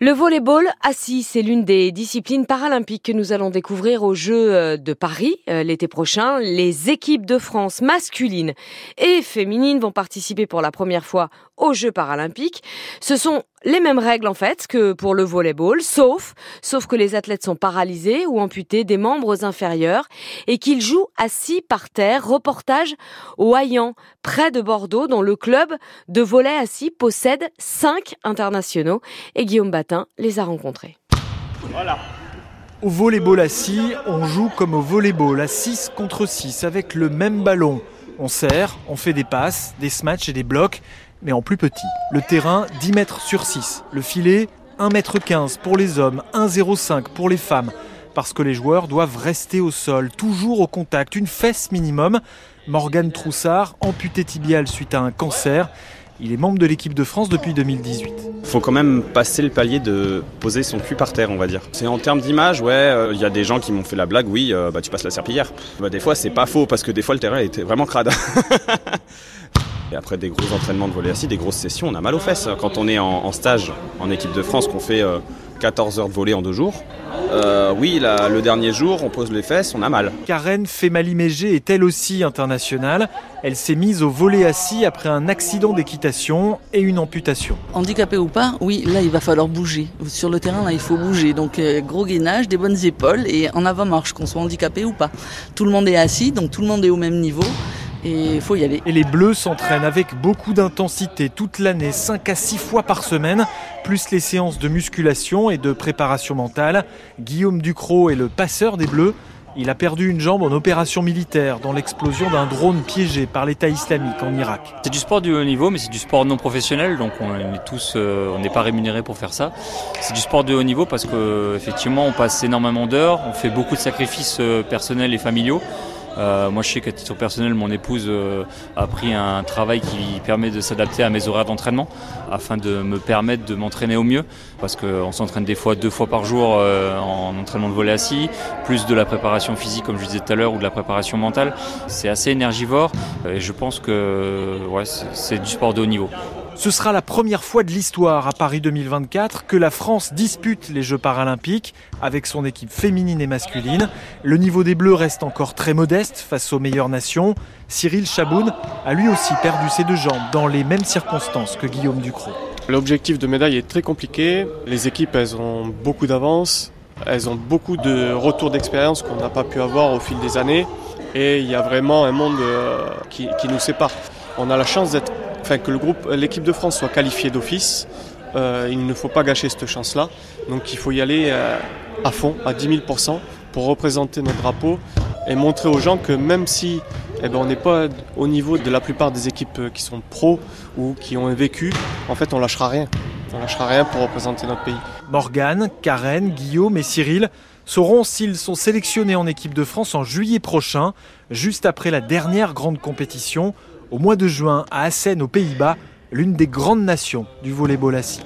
Le volleyball assis, c'est l'une des disciplines paralympiques que nous allons découvrir aux Jeux euh, de Paris euh, l'été prochain. Les équipes de France masculines et féminines vont participer pour la première fois aux Jeux paralympiques. Ce sont les mêmes règles en fait que pour le volleyball, sauf, sauf que les athlètes sont paralysés ou amputés des membres inférieurs et qu'ils jouent assis par terre. Reportage au Hayan, près de Bordeaux, dont le club de volley assis possède cinq internationaux et Guillaume les a rencontrés. Voilà. Au volleyball assis, on joue comme au volleyball à 6 contre 6 avec le même ballon. On serre, on fait des passes, des smatchs et des blocs, mais en plus petit. Le terrain 10 mètres sur 6. Le filet 1 mètre 15 pour les hommes, 1,05 pour les femmes. Parce que les joueurs doivent rester au sol, toujours au contact, une fesse minimum. Morgane Troussard, amputé tibial suite à un cancer, il est membre de l'équipe de France depuis 2018. Il faut quand même passer le palier de poser son cul par terre, on va dire. C'est en termes d'image, ouais, euh, il y a des gens qui m'ont fait la blague, oui, euh, bah tu passes la serpillière. Bah, des fois, c'est pas faux parce que des fois le terrain était vraiment crade. Et après des gros entraînements de volley assis, des grosses sessions, on a mal aux fesses. Quand on est en, stage en équipe de France, qu'on fait 14 euh, heures de volley en deux jours, euh, oui, le dernier jour, on pose les fesses, on a mal. Karen Femali-Mégé est elle aussi internationale. Elle s'est mise au volet assis après un accident d'équitation et une amputation. Handicapé ou pas, oui, là il va falloir bouger. Sur le terrain, là il faut bouger. Donc euh, gros gainage, des bonnes épaules et en avant-marche, qu'on soit handicapé ou pas. Tout le monde est assis, donc tout le monde est au même niveau et il faut y aller. Et les Bleus s'entraînent avec beaucoup d'intensité toute l'année, 5 à 6 fois par semaine, plus les séances de musculation et de préparation mentale. Guillaume Ducrot est le passeur des Bleus. Il a perdu une jambe en opération militaire dans l'explosion d'un drone piégé par l'État islamique en Irak. C'est du sport du haut niveau, mais c'est du sport non professionnel, donc on est tous, euh, on n'est pas rémunéré pour faire ça. C'est du sport de haut niveau parce que effectivement, on passe énormément d'heures, on fait beaucoup de sacrifices euh, personnels et familiaux. Euh, moi, je sais qu'à titre personnel, mon épouse euh, a pris un travail qui permet de s'adapter à mes horaires d'entraînement afin de me permettre de m'entraîner au mieux. Parce qu'on s'entraîne des fois deux fois par jour euh, en entraînement de volet assis, plus de la préparation physique, comme je disais tout à l'heure, ou de la préparation mentale. C'est assez énergivore et je pense que c'est du sport de haut niveau. Ce sera la première fois de l'histoire à Paris 2024 que la France dispute les Jeux paralympiques avec son équipe féminine et masculine. Le niveau des Bleus reste encore très modeste face aux meilleures nations. Cyril Chaboun a lui aussi perdu ses deux jambes dans les mêmes circonstances que Guillaume Ducrot. L'objectif de médaille est très compliqué. Les équipes, elles ont beaucoup d'avance. Elles ont beaucoup de retours d'expérience qu'on n'a pas pu avoir au fil des années. Et il y a vraiment un monde euh, qui, qui nous sépare. On a la chance d'être que le groupe, l'équipe de France soit qualifiée d'office. Euh, il ne faut pas gâcher cette chance-là. Donc il faut y aller euh, à fond, à 10 000% pour représenter notre drapeau et montrer aux gens que même si eh ben, on n'est pas au niveau de la plupart des équipes euh, qui sont pros ou qui ont vécu, en fait on lâchera rien. On lâchera rien pour représenter notre pays. Morgane, Karen, Guillaume et Cyril sauront s'ils sont sélectionnés en équipe de France en juillet prochain, juste après la dernière grande compétition au mois de juin à Assen aux Pays-Bas, l'une des grandes nations du volleyball assis.